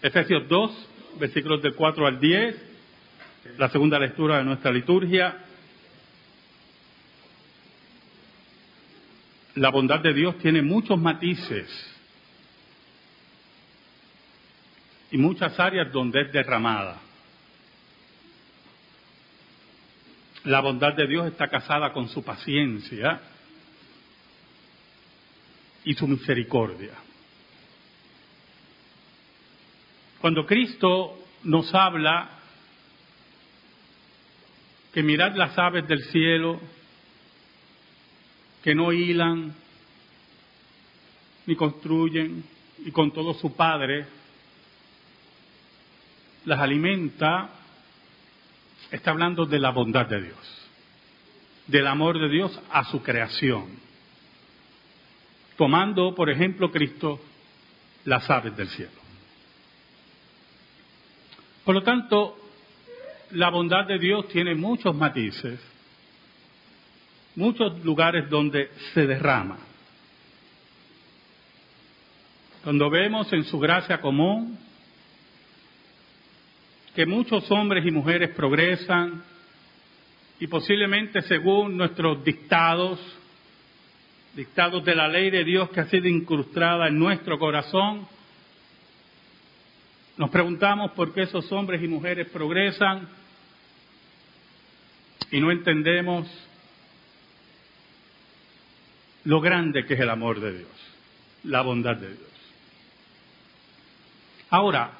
Efesios 2, versículos del 4 al 10, la segunda lectura de nuestra liturgia. La bondad de Dios tiene muchos matices y muchas áreas donde es derramada. La bondad de Dios está casada con su paciencia y su misericordia. Cuando Cristo nos habla que mirad las aves del cielo, que no hilan ni construyen, y con todo su Padre las alimenta, está hablando de la bondad de Dios, del amor de Dios a su creación. Tomando, por ejemplo, Cristo, las aves del cielo. Por lo tanto, la bondad de Dios tiene muchos matices, muchos lugares donde se derrama. Cuando vemos en su gracia común que muchos hombres y mujeres progresan y posiblemente según nuestros dictados, dictados de la ley de Dios que ha sido incrustada en nuestro corazón, nos preguntamos por qué esos hombres y mujeres progresan y no entendemos lo grande que es el amor de Dios, la bondad de Dios. Ahora,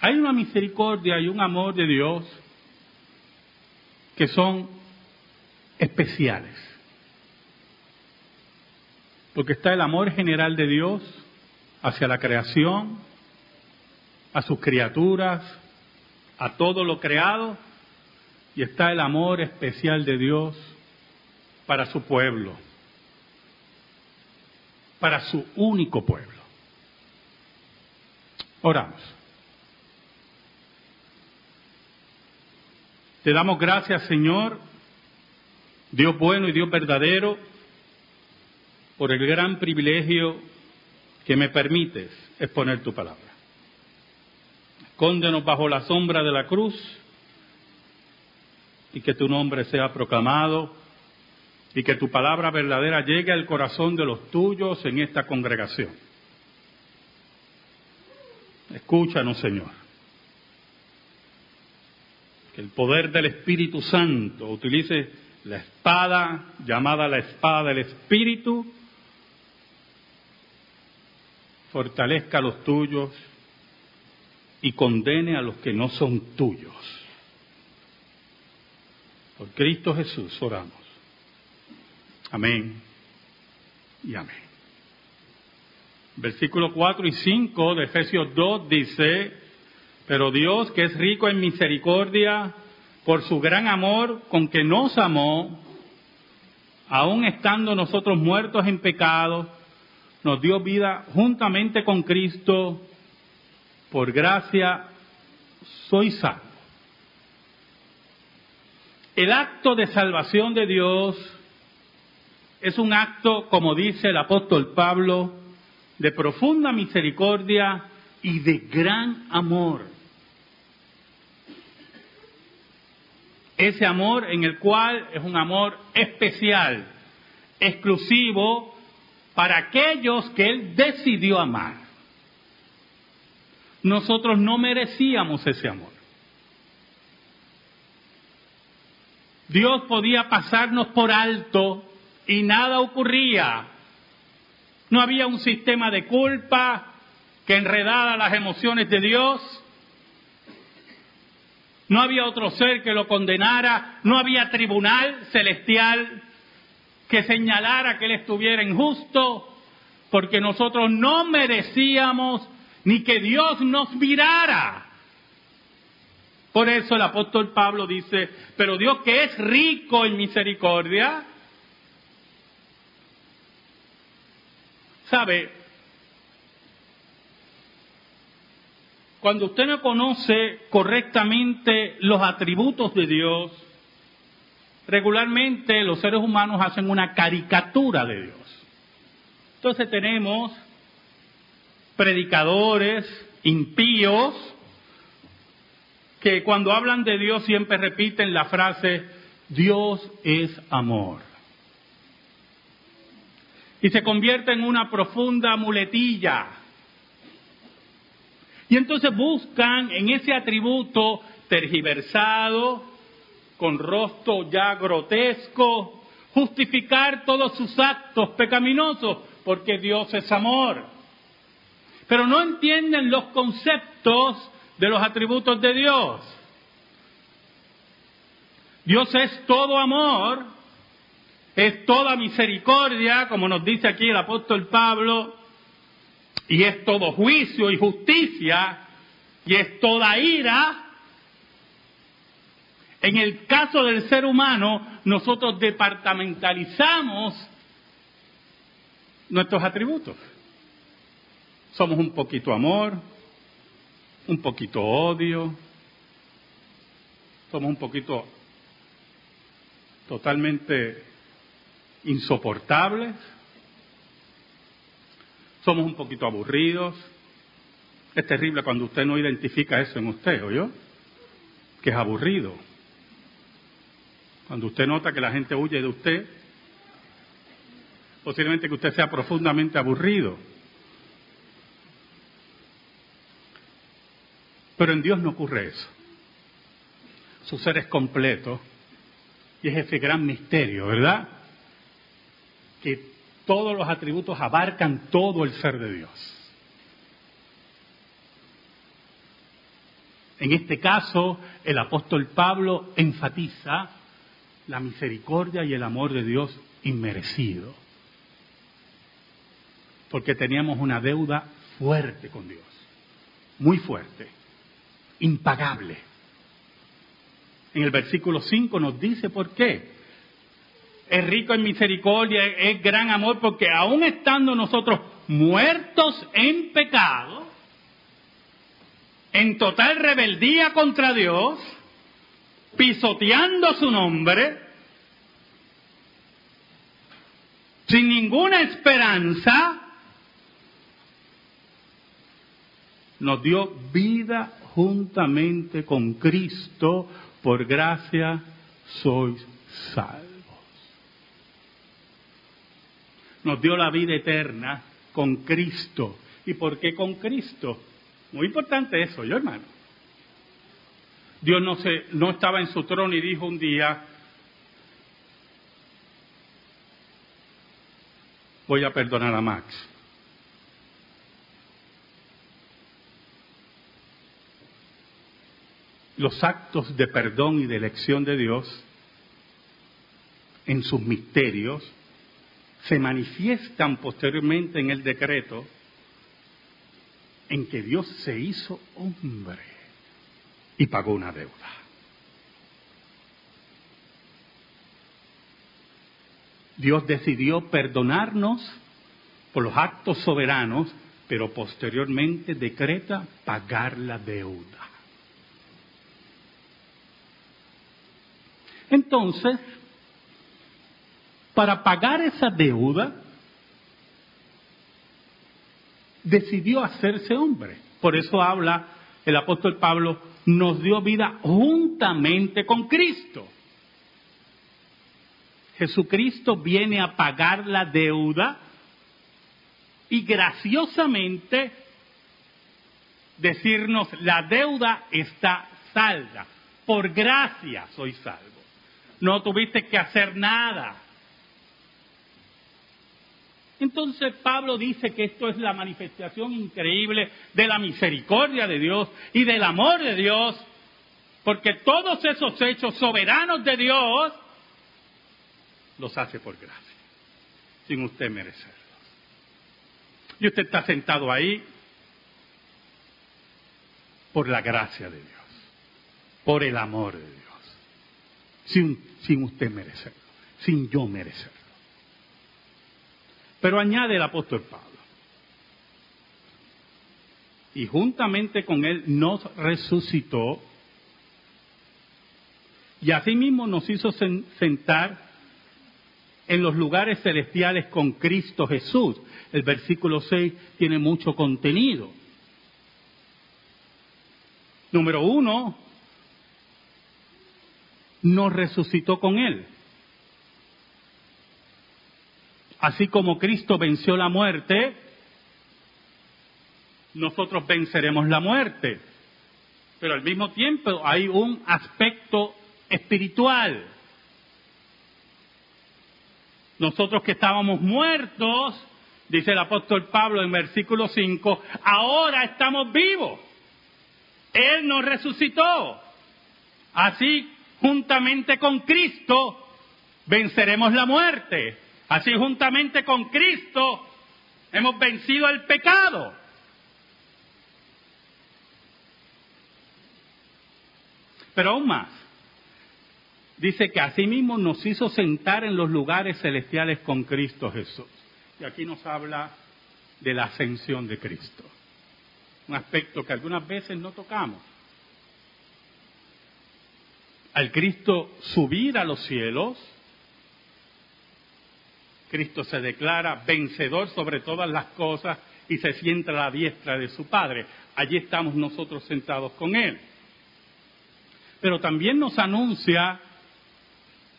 hay una misericordia y un amor de Dios que son especiales. Porque está el amor general de Dios hacia la creación, a sus criaturas, a todo lo creado, y está el amor especial de Dios para su pueblo, para su único pueblo. Oramos. Te damos gracias, Señor, Dios bueno y Dios verdadero, por el gran privilegio que me permites exponer tu palabra. Escóndenos bajo la sombra de la cruz y que tu nombre sea proclamado y que tu palabra verdadera llegue al corazón de los tuyos en esta congregación. Escúchanos, Señor. Que el poder del Espíritu Santo utilice la espada llamada la espada del Espíritu fortalezca a los tuyos y condene a los que no son tuyos. Por Cristo Jesús oramos. Amén y amén. Versículo 4 y 5 de Efesios 2 dice, pero Dios que es rico en misericordia, por su gran amor con que nos amó, aun estando nosotros muertos en pecado, nos dio vida juntamente con Cristo, por gracia soy salvo. El acto de salvación de Dios es un acto, como dice el apóstol Pablo, de profunda misericordia y de gran amor. Ese amor en el cual es un amor especial, exclusivo, para aquellos que Él decidió amar. Nosotros no merecíamos ese amor. Dios podía pasarnos por alto y nada ocurría. No había un sistema de culpa que enredara las emociones de Dios. No había otro ser que lo condenara. No había tribunal celestial que señalara que él estuviera injusto, porque nosotros no merecíamos ni que Dios nos mirara. Por eso el apóstol Pablo dice, pero Dios que es rico en misericordia, sabe, cuando usted no conoce correctamente los atributos de Dios, regularmente los seres humanos hacen una caricatura de Dios. Entonces tenemos predicadores impíos que cuando hablan de Dios siempre repiten la frase, Dios es amor. Y se convierte en una profunda muletilla. Y entonces buscan en ese atributo tergiversado, con rostro ya grotesco, justificar todos sus actos pecaminosos, porque Dios es amor. Pero no entienden los conceptos de los atributos de Dios. Dios es todo amor, es toda misericordia, como nos dice aquí el apóstol Pablo, y es todo juicio y justicia, y es toda ira. En el caso del ser humano, nosotros departamentalizamos nuestros atributos. Somos un poquito amor, un poquito odio, somos un poquito totalmente insoportables, somos un poquito aburridos. Es terrible cuando usted no identifica eso en usted, yo Que es aburrido. Cuando usted nota que la gente huye de usted, posiblemente que usted sea profundamente aburrido. Pero en Dios no ocurre eso. Su ser es completo y es ese gran misterio, ¿verdad? Que todos los atributos abarcan todo el ser de Dios. En este caso, el apóstol Pablo enfatiza la misericordia y el amor de Dios inmerecido. Porque teníamos una deuda fuerte con Dios, muy fuerte impagable. En el versículo 5 nos dice por qué. Es rico en misericordia, es gran amor, porque aún estando nosotros muertos en pecado, en total rebeldía contra Dios, pisoteando su nombre, sin ninguna esperanza, nos dio vida juntamente con Cristo, por gracia sois salvos. Nos dio la vida eterna con Cristo. ¿Y por qué con Cristo? Muy importante eso, yo hermano. Dios no, no estaba en su trono y dijo un día, voy a perdonar a Max. los actos de perdón y de elección de Dios en sus misterios se manifiestan posteriormente en el decreto en que Dios se hizo hombre y pagó una deuda. Dios decidió perdonarnos por los actos soberanos, pero posteriormente decreta pagar la deuda. Entonces, para pagar esa deuda, decidió hacerse hombre. Por eso habla el apóstol Pablo, nos dio vida juntamente con Cristo. Jesucristo viene a pagar la deuda y graciosamente decirnos, la deuda está salda. Por gracia soy salvo no tuviste que hacer nada. Entonces Pablo dice que esto es la manifestación increíble de la misericordia de Dios y del amor de Dios, porque todos esos hechos soberanos de Dios los hace por gracia, sin usted merecerlos. Y usted está sentado ahí por la gracia de Dios, por el amor de Dios sin, usted merecerlo, sin yo merecerlo. Pero añade el apóstol Pablo, y juntamente con él nos resucitó y asimismo nos hizo sentar en los lugares celestiales con Cristo Jesús. El versículo 6 tiene mucho contenido. Número uno, nos resucitó con Él. Así como Cristo venció la muerte, nosotros venceremos la muerte. Pero al mismo tiempo hay un aspecto espiritual. Nosotros que estábamos muertos, dice el apóstol Pablo en versículo 5, ahora estamos vivos. Él nos resucitó. Así, juntamente con Cristo, venceremos la muerte. Así, juntamente con Cristo, hemos vencido el pecado. Pero aún más, dice que asimismo nos hizo sentar en los lugares celestiales con Cristo Jesús. Y aquí nos habla de la ascensión de Cristo. Un aspecto que algunas veces no tocamos. Al Cristo subir a los cielos, Cristo se declara vencedor sobre todas las cosas y se sienta a la diestra de su Padre. Allí estamos nosotros sentados con Él. Pero también nos anuncia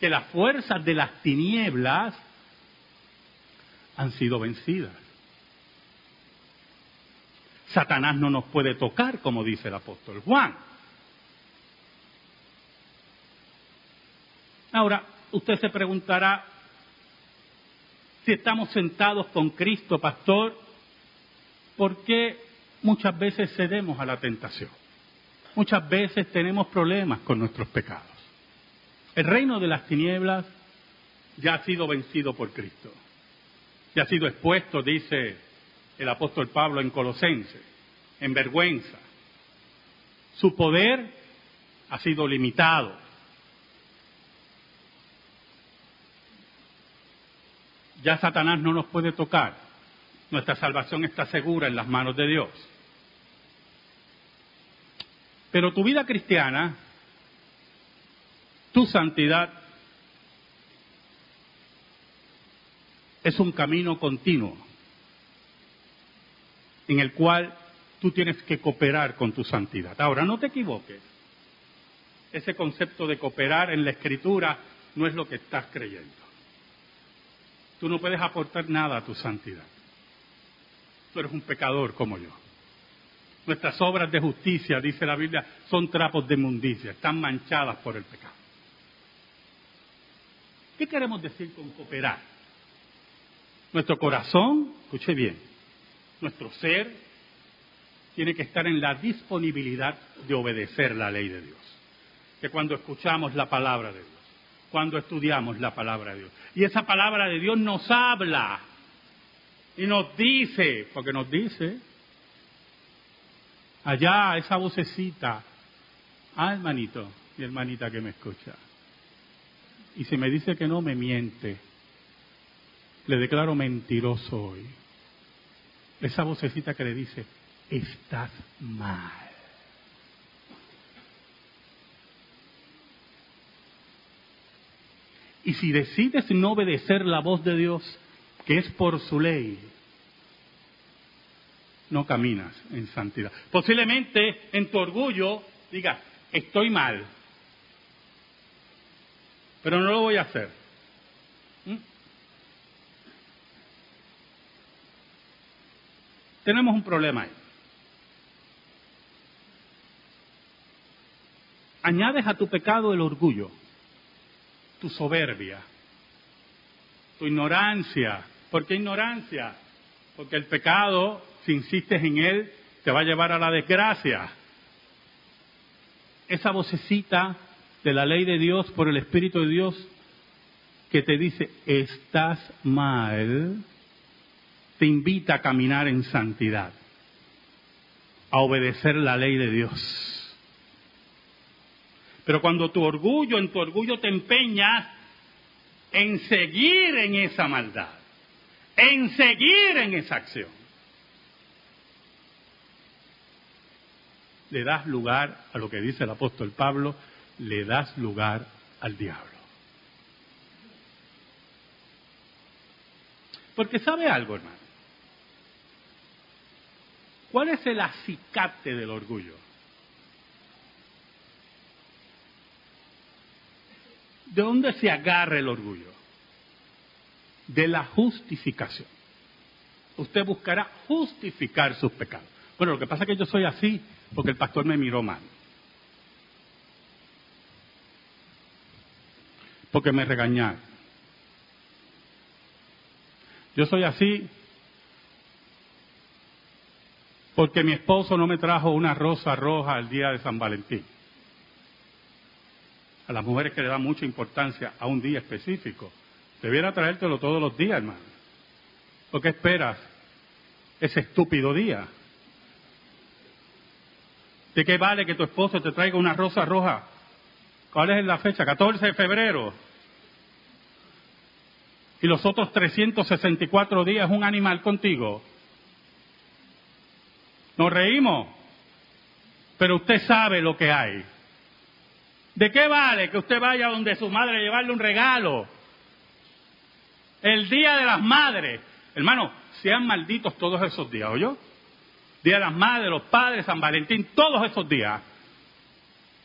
que las fuerzas de las tinieblas han sido vencidas. Satanás no nos puede tocar, como dice el apóstol Juan. Ahora, usted se preguntará, si estamos sentados con Cristo, pastor, ¿por qué muchas veces cedemos a la tentación? Muchas veces tenemos problemas con nuestros pecados. El reino de las tinieblas ya ha sido vencido por Cristo. Ya ha sido expuesto, dice el apóstol Pablo en Colosense, en vergüenza. Su poder ha sido limitado. Ya Satanás no nos puede tocar. Nuestra salvación está segura en las manos de Dios. Pero tu vida cristiana, tu santidad, es un camino continuo en el cual tú tienes que cooperar con tu santidad. Ahora, no te equivoques. Ese concepto de cooperar en la escritura no es lo que estás creyendo. Tú no puedes aportar nada a tu santidad. Tú eres un pecador como yo. Nuestras obras de justicia, dice la Biblia, son trapos de inmundicia, están manchadas por el pecado. ¿Qué queremos decir con cooperar? Nuestro corazón, escuche bien, nuestro ser tiene que estar en la disponibilidad de obedecer la ley de Dios. Que cuando escuchamos la palabra de Dios, cuando estudiamos la palabra de Dios, y esa palabra de Dios nos habla y nos dice, porque nos dice, allá esa vocecita, ah hermanito y hermanita que me escucha, y si me dice que no, me miente, le declaro mentiroso hoy. Esa vocecita que le dice, estás mal. Y si decides no obedecer la voz de Dios, que es por su ley, no caminas en santidad. Posiblemente en tu orgullo digas, estoy mal, pero no lo voy a hacer. ¿Mm? Tenemos un problema ahí. Añades a tu pecado el orgullo, tu soberbia, tu ignorancia. ¿Por qué ignorancia? Porque el pecado, si insistes en él, te va a llevar a la desgracia. Esa vocecita de la ley de Dios por el Espíritu de Dios que te dice, estás mal, te invita a caminar en santidad, a obedecer la ley de Dios. Pero cuando tu orgullo, en tu orgullo te empeñas en seguir en esa maldad, en seguir en esa acción, le das lugar a lo que dice el apóstol Pablo, le das lugar al diablo. Porque sabe algo, hermano. ¿Cuál es el acicate del orgullo? ¿De dónde se agarra el orgullo? De la justificación. Usted buscará justificar sus pecados. Bueno, lo que pasa es que yo soy así porque el pastor me miró mal. Porque me regañaron. Yo soy así porque mi esposo no me trajo una rosa roja el día de San Valentín a las mujeres que le dan mucha importancia a un día específico. Debiera traértelo todos los días, hermano. ¿Por qué esperas ese estúpido día? ¿De qué vale que tu esposo te traiga una rosa roja? ¿Cuál es la fecha? 14 de febrero. Y los otros 364 días un animal contigo. Nos reímos, pero usted sabe lo que hay. ¿De qué vale que usted vaya donde su madre a llevarle un regalo? El día de las madres. Hermano, sean malditos todos esos días, ¿oyó? Día de las madres, los padres, San Valentín, todos esos días.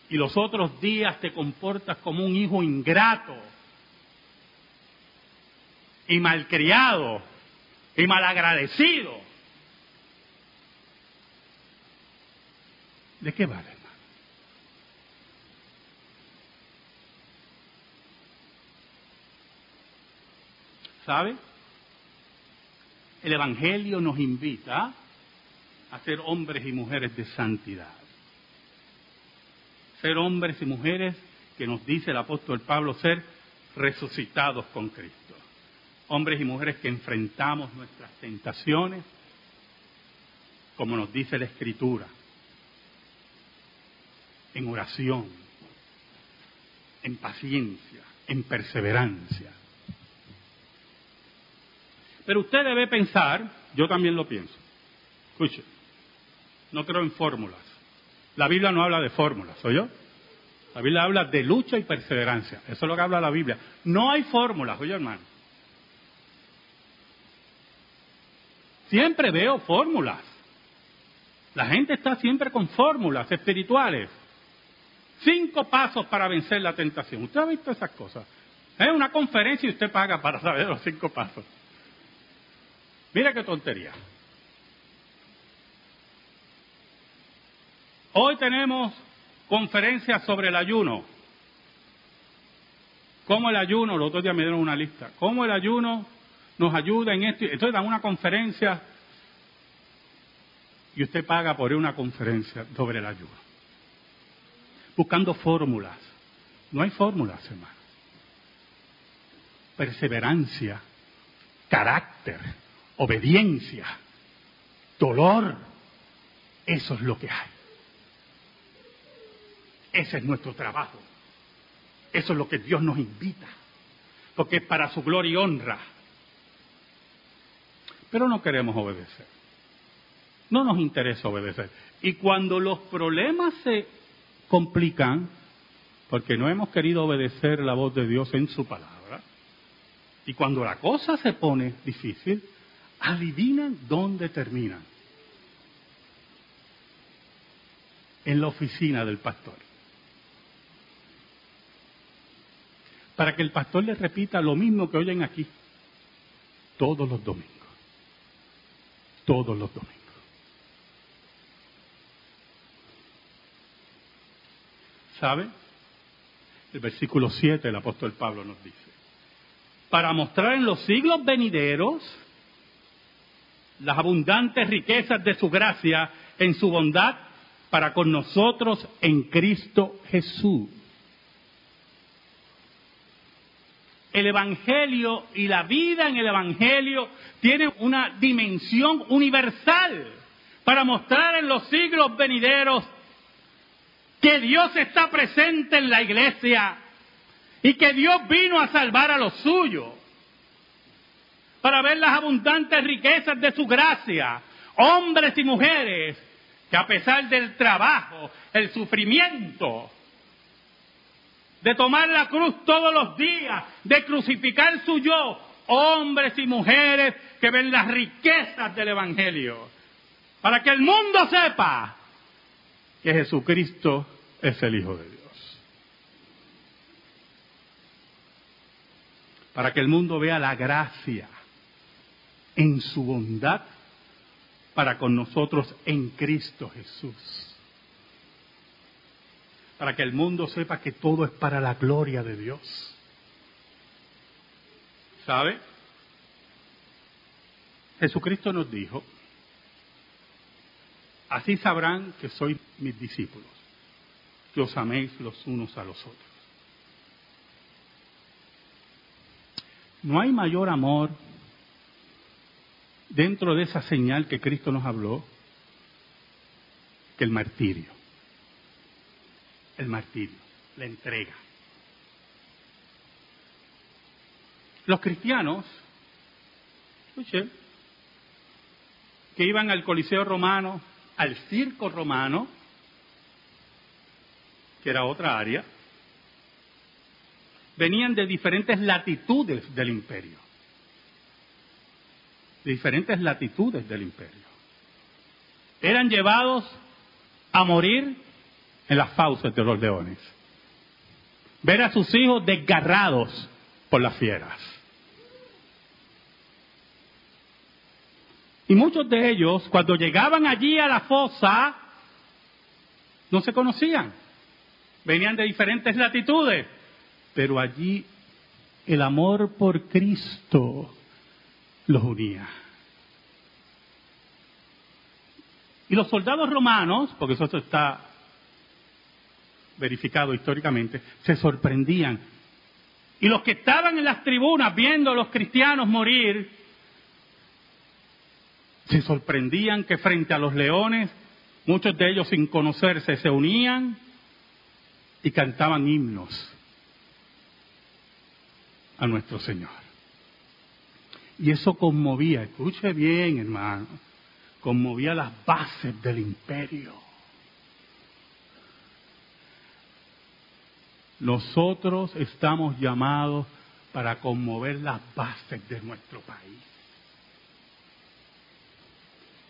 Y los otros días te comportas como un hijo ingrato y malcriado y malagradecido. ¿De qué vale? ¿Sabe? El Evangelio nos invita a ser hombres y mujeres de santidad. Ser hombres y mujeres que nos dice el apóstol Pablo ser resucitados con Cristo. Hombres y mujeres que enfrentamos nuestras tentaciones, como nos dice la Escritura, en oración, en paciencia, en perseverancia. Pero usted debe pensar, yo también lo pienso. Escuche, no creo en fórmulas. La Biblia no habla de fórmulas, ¿soy yo? La Biblia habla de lucha y perseverancia. Eso es lo que habla la Biblia. No hay fórmulas, oye hermano. Siempre veo fórmulas. La gente está siempre con fórmulas espirituales. Cinco pasos para vencer la tentación. ¿Usted ha visto esas cosas? Es una conferencia y usted paga para saber los cinco pasos. Mira qué tontería. Hoy tenemos conferencias sobre el ayuno. ¿Cómo el ayuno? Los otros días me dieron una lista. ¿Cómo el ayuno nos ayuda en esto? Entonces dan una conferencia y usted paga por una conferencia sobre el ayuno. Buscando fórmulas. No hay fórmulas, hermano. Perseverancia, carácter, obediencia, dolor. Eso es lo que hay. Ese es nuestro trabajo. Eso es lo que Dios nos invita. Porque es para su gloria y honra. Pero no queremos obedecer. No nos interesa obedecer. Y cuando los problemas se complican, porque no hemos querido obedecer la voz de Dios en su palabra, y cuando la cosa se pone difícil, adivinan dónde terminan. En la oficina del pastor. Para que el pastor les repita lo mismo que oyen aquí todos los domingos. Todos los domingos. ¿Sabe? El versículo 7 del apóstol Pablo nos dice, para mostrar en los siglos venideros las abundantes riquezas de su gracia en su bondad para con nosotros en Cristo Jesús. El Evangelio y la vida en el Evangelio tienen una dimensión universal para mostrar en los siglos venideros que Dios está presente en la iglesia y que Dios vino a salvar a los suyos para ver las abundantes riquezas de su gracia, hombres y mujeres que a pesar del trabajo, el sufrimiento, de tomar la cruz todos los días, de crucificar su yo, hombres y mujeres que ven las riquezas del Evangelio, para que el mundo sepa que Jesucristo es el Hijo de Dios. Para que el mundo vea la gracia en su bondad para con nosotros en Cristo Jesús. Para que el mundo sepa que todo es para la gloria de Dios. ¿Sabe? Jesucristo nos dijo, así sabrán que sois mis discípulos, que os améis los unos a los otros. No hay mayor amor dentro de esa señal que Cristo nos habló que el martirio. El martirio, la entrega. Los cristianos, escuché, que iban al Coliseo romano, al circo romano, que era otra área, venían de diferentes latitudes del imperio. Diferentes latitudes del imperio. Eran llevados a morir en las fauces de los leones. Ver a sus hijos desgarrados por las fieras. Y muchos de ellos, cuando llegaban allí a la fosa, no se conocían. Venían de diferentes latitudes. Pero allí el amor por Cristo los unía. Y los soldados romanos, porque eso está verificado históricamente, se sorprendían. Y los que estaban en las tribunas viendo a los cristianos morir, se sorprendían que frente a los leones, muchos de ellos sin conocerse, se unían y cantaban himnos a nuestro Señor. Y eso conmovía, escuche bien hermano, conmovía las bases del imperio. Nosotros estamos llamados para conmover las bases de nuestro país.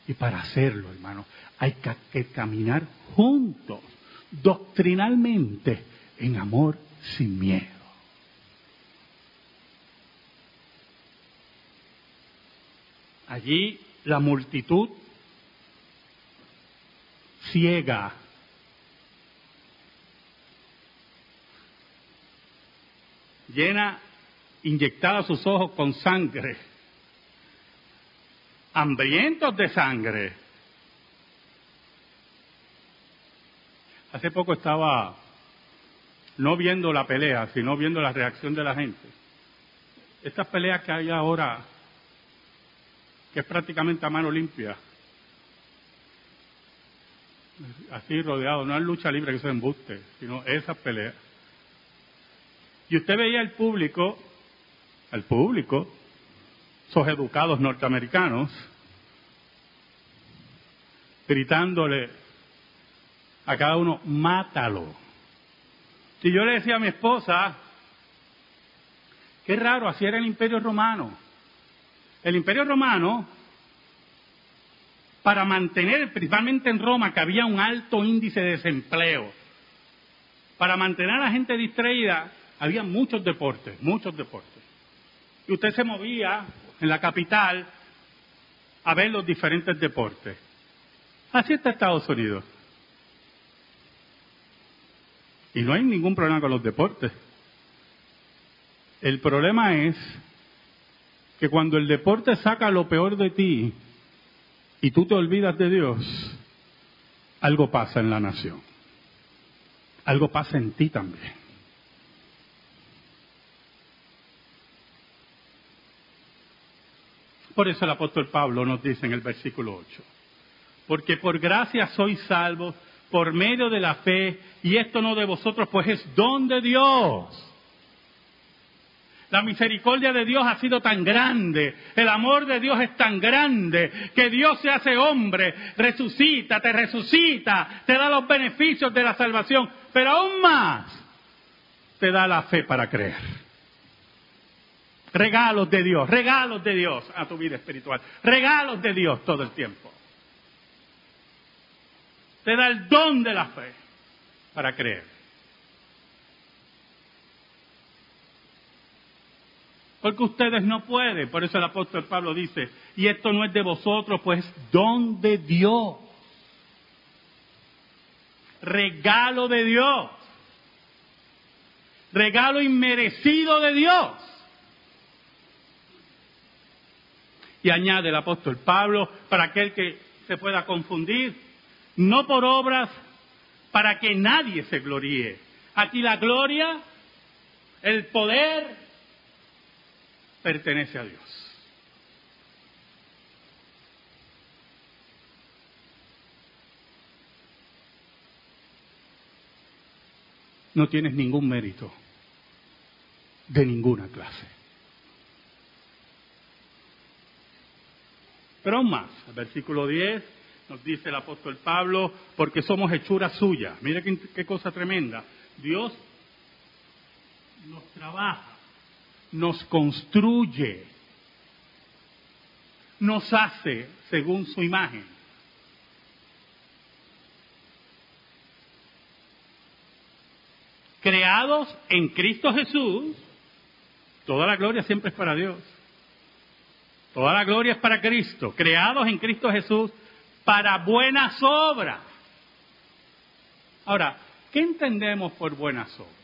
Y para hacerlo, hermano, hay que, caminar juntos, doctrinalmente, en amor sin miedo. Allí la multitud ciega llena, inyectada sus ojos con sangre, hambrientos de sangre. Hace poco estaba no viendo la pelea, sino viendo la reacción de la gente. Estas peleas que hay ahora, que es prácticamente a mano limpia, así rodeado, no es lucha libre que se embuste, sino esas peleas. Y usted veía al público, al público, esos educados norteamericanos, gritándole a cada uno, mátalo. Y yo le decía a mi esposa, qué raro, así era el imperio romano. El imperio romano, para mantener, principalmente en Roma, que había un alto índice de desempleo, para mantener a la gente distraída, había muchos deportes, muchos deportes. Y usted se movía en la capital a ver los diferentes deportes. Así está Estados Unidos. Y no hay ningún problema con los deportes. El problema es que cuando el deporte saca lo peor de ti y tú te olvidas de Dios, algo pasa en la nación. Algo pasa en ti también. Por eso el apóstol Pablo nos dice en el versículo 8, porque por gracia sois salvos por medio de la fe, y esto no de vosotros, pues es don de Dios. La misericordia de Dios ha sido tan grande, el amor de Dios es tan grande, que Dios se hace hombre, resucita, te resucita, te da los beneficios de la salvación, pero aún más te da la fe para creer. Regalos de Dios, regalos de Dios a tu vida espiritual, regalos de Dios todo el tiempo. Te da el don de la fe para creer. Porque ustedes no pueden, por eso el apóstol Pablo dice, y esto no es de vosotros, pues don de Dios. Regalo de Dios. Regalo inmerecido de Dios. Y añade el apóstol Pablo, para aquel que se pueda confundir, no por obras para que nadie se gloríe. Aquí la gloria, el poder, pertenece a Dios. No tienes ningún mérito de ninguna clase. Pero aún más, el versículo 10 nos dice el apóstol Pablo, porque somos hechura suya. Mire qué, cosa tremenda. Dios nos trabaja, nos construye, nos hace según su imagen. Creados en Cristo Jesús, toda la gloria siempre es para Dios Toda la gloria es para Cristo, creados en Cristo Jesús para buenas obras. Ahora, ¿qué entendemos por buenas obras?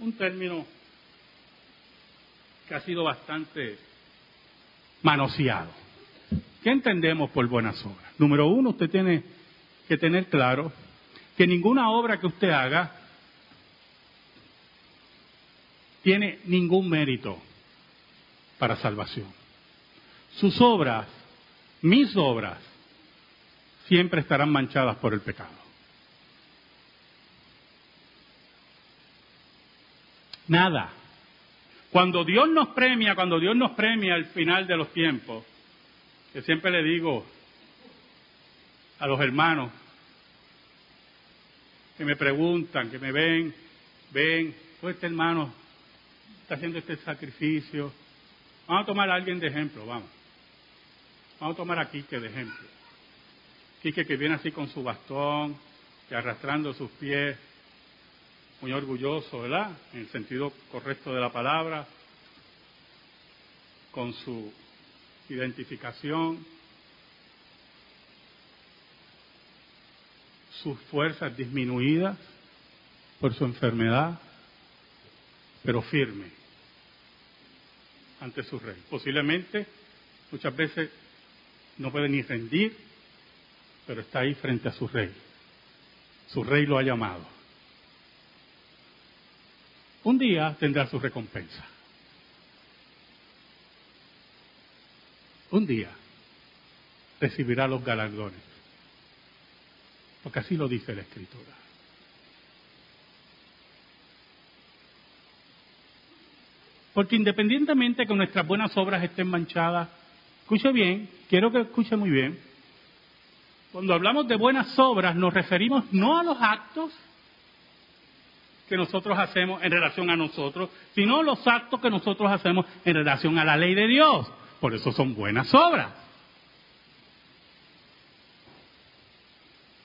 Un término que ha sido bastante manoseado. ¿Qué entendemos por buenas obras? Número uno, usted tiene que tener claro que ninguna obra que usted haga tiene ningún mérito para salvación. Sus obras, mis obras, siempre estarán manchadas por el pecado. Nada. Cuando Dios nos premia, cuando Dios nos premia al final de los tiempos, que siempre le digo a los hermanos que me preguntan, que me ven, ven, pues este hermano está haciendo este sacrificio. Vamos a tomar a alguien de ejemplo, vamos. Vamos a tomar a Quique de ejemplo. Quique que viene así con su bastón, y arrastrando sus pies, muy orgulloso, ¿verdad? En el sentido correcto de la palabra, con su identificación, sus fuerzas disminuidas por su enfermedad, pero firme ante su rey. Posiblemente, muchas veces no puede ni rendir, pero está ahí frente a su rey. Su rey lo ha llamado. Un día tendrá su recompensa. Un día recibirá los galardones. Porque así lo dice la Escritura. Porque independientemente que nuestras buenas obras estén manchadas, escuche bien, quiero que escuche muy bien, cuando hablamos de buenas obras nos referimos no a los actos que nosotros hacemos en relación a nosotros, sino los actos que nosotros hacemos en relación a la ley de Dios. Por eso son buenas obras.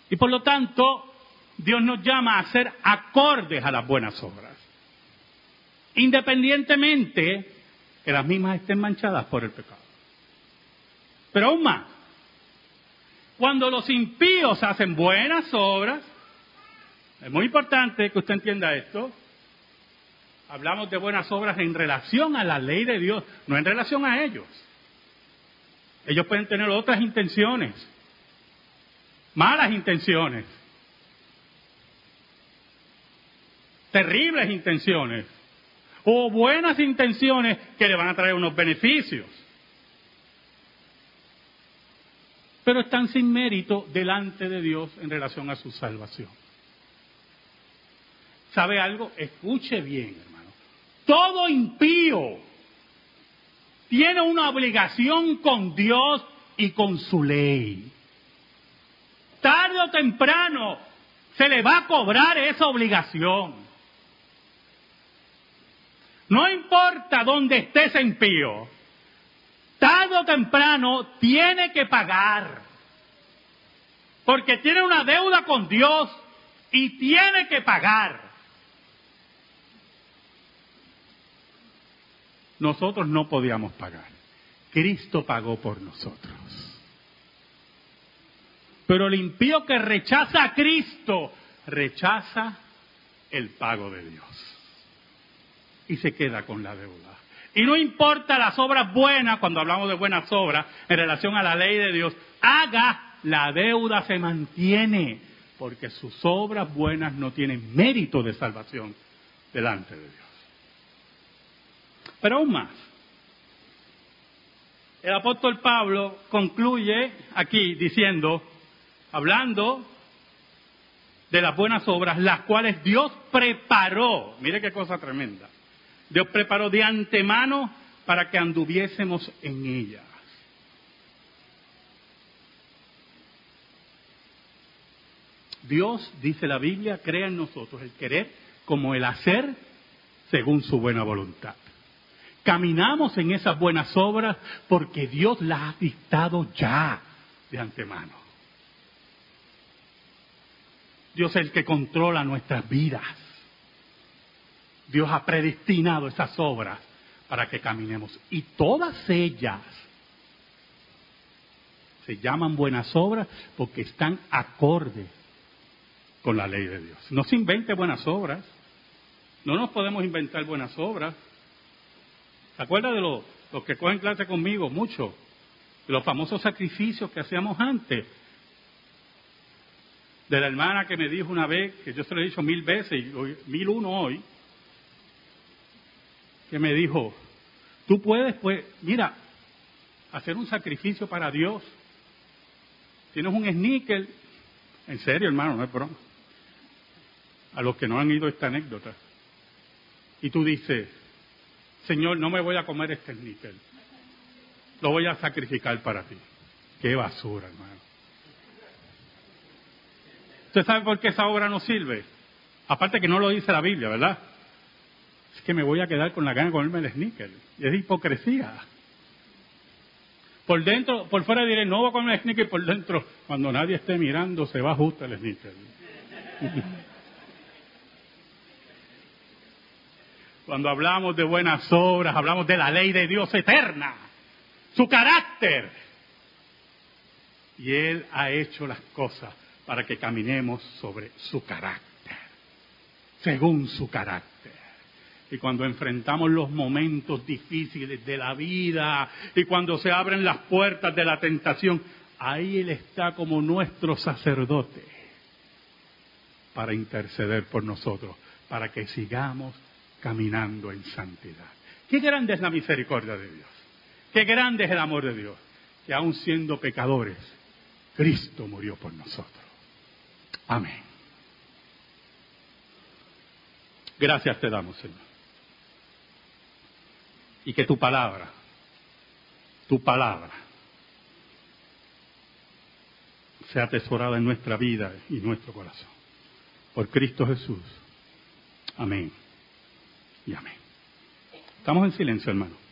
Y por lo tanto, Dios nos llama a ser acordes a las buenas obras independientemente que las mismas estén manchadas por el pecado. Pero aún más, cuando los impíos hacen buenas obras, es muy importante que usted entienda esto, hablamos de buenas obras en relación a la ley de Dios, no en relación a ellos. Ellos pueden tener otras intenciones, malas intenciones, terribles intenciones, o buenas intenciones que le van a traer unos beneficios. Pero están sin mérito delante de Dios en relación a su salvación. ¿Sabe algo? Escuche bien, hermano. Todo impío tiene una obligación con Dios y con su ley. Tarde o temprano se le va a cobrar esa obligación. No importa dónde esté ese impío, tarde o temprano tiene que pagar. Porque tiene una deuda con Dios y tiene que pagar. Nosotros no podíamos pagar. Cristo pagó por nosotros. Pero el impío que rechaza a Cristo, rechaza el pago de Dios. Y se queda con la deuda. Y no importa las obras buenas, cuando hablamos de buenas obras, en relación a la ley de Dios, haga, la deuda se mantiene, porque sus obras buenas no tienen mérito de salvación delante de Dios. Pero aún más, el apóstol Pablo concluye aquí diciendo, hablando de las buenas obras, las cuales Dios preparó, mire qué cosa tremenda, Dios preparó de antemano para que anduviésemos en ellas. Dios, dice la Biblia, crea en nosotros el querer como el hacer según su buena voluntad. Caminamos en esas buenas obras porque Dios las ha dictado ya de antemano. Dios es el que controla nuestras vidas. Dios ha predestinado esas obras para que caminemos. Y todas ellas se llaman buenas obras porque están acorde con la ley de Dios. No se invente buenas obras. No nos podemos inventar buenas obras. ¿Se acuerda de los, que cogen clase conmigo? Mucho. De los famosos sacrificios que hacíamos antes. De la hermana que me dijo una vez, que yo se lo he dicho mil veces, y mil uno hoy, que me dijo, tú puedes, pues, mira, hacer un sacrificio para Dios. Tienes un sneaker, en serio hermano, no es broma. A los que no han ido esta anécdota. Y tú dices, Señor, no me voy a comer este sneaker. Lo voy a sacrificar para ti. Qué basura, hermano. ¿Usted sabe por qué esa obra no sirve? Aparte que no lo dice la Biblia, ¿verdad? es que me voy a quedar con la gana de comerme el sneaker. Es hipocresía. Por dentro, por fuera diré, no voy a comer el sneaker, por dentro, cuando nadie esté mirando, se va justo el sneaker. Cuando hablamos de buenas obras, hablamos de la ley de Dios eterna, su carácter. Y Él ha hecho las cosas para que caminemos sobre su carácter, según su carácter. Y cuando enfrentamos los momentos difíciles de la vida y cuando se abren las puertas de la tentación, ahí Él está como nuestro sacerdote para interceder por nosotros, para que sigamos caminando en santidad. Qué grande es la misericordia de Dios. Qué grande es el amor de Dios. Que aun siendo pecadores, Cristo murió por nosotros. Amén. Gracias te damos, Señor y que tu palabra, tu palabra, sea atesorada en nuestra vida y nuestro corazón. Por Cristo Jesús. Amén. Y amén. Estamos en silencio, hermano.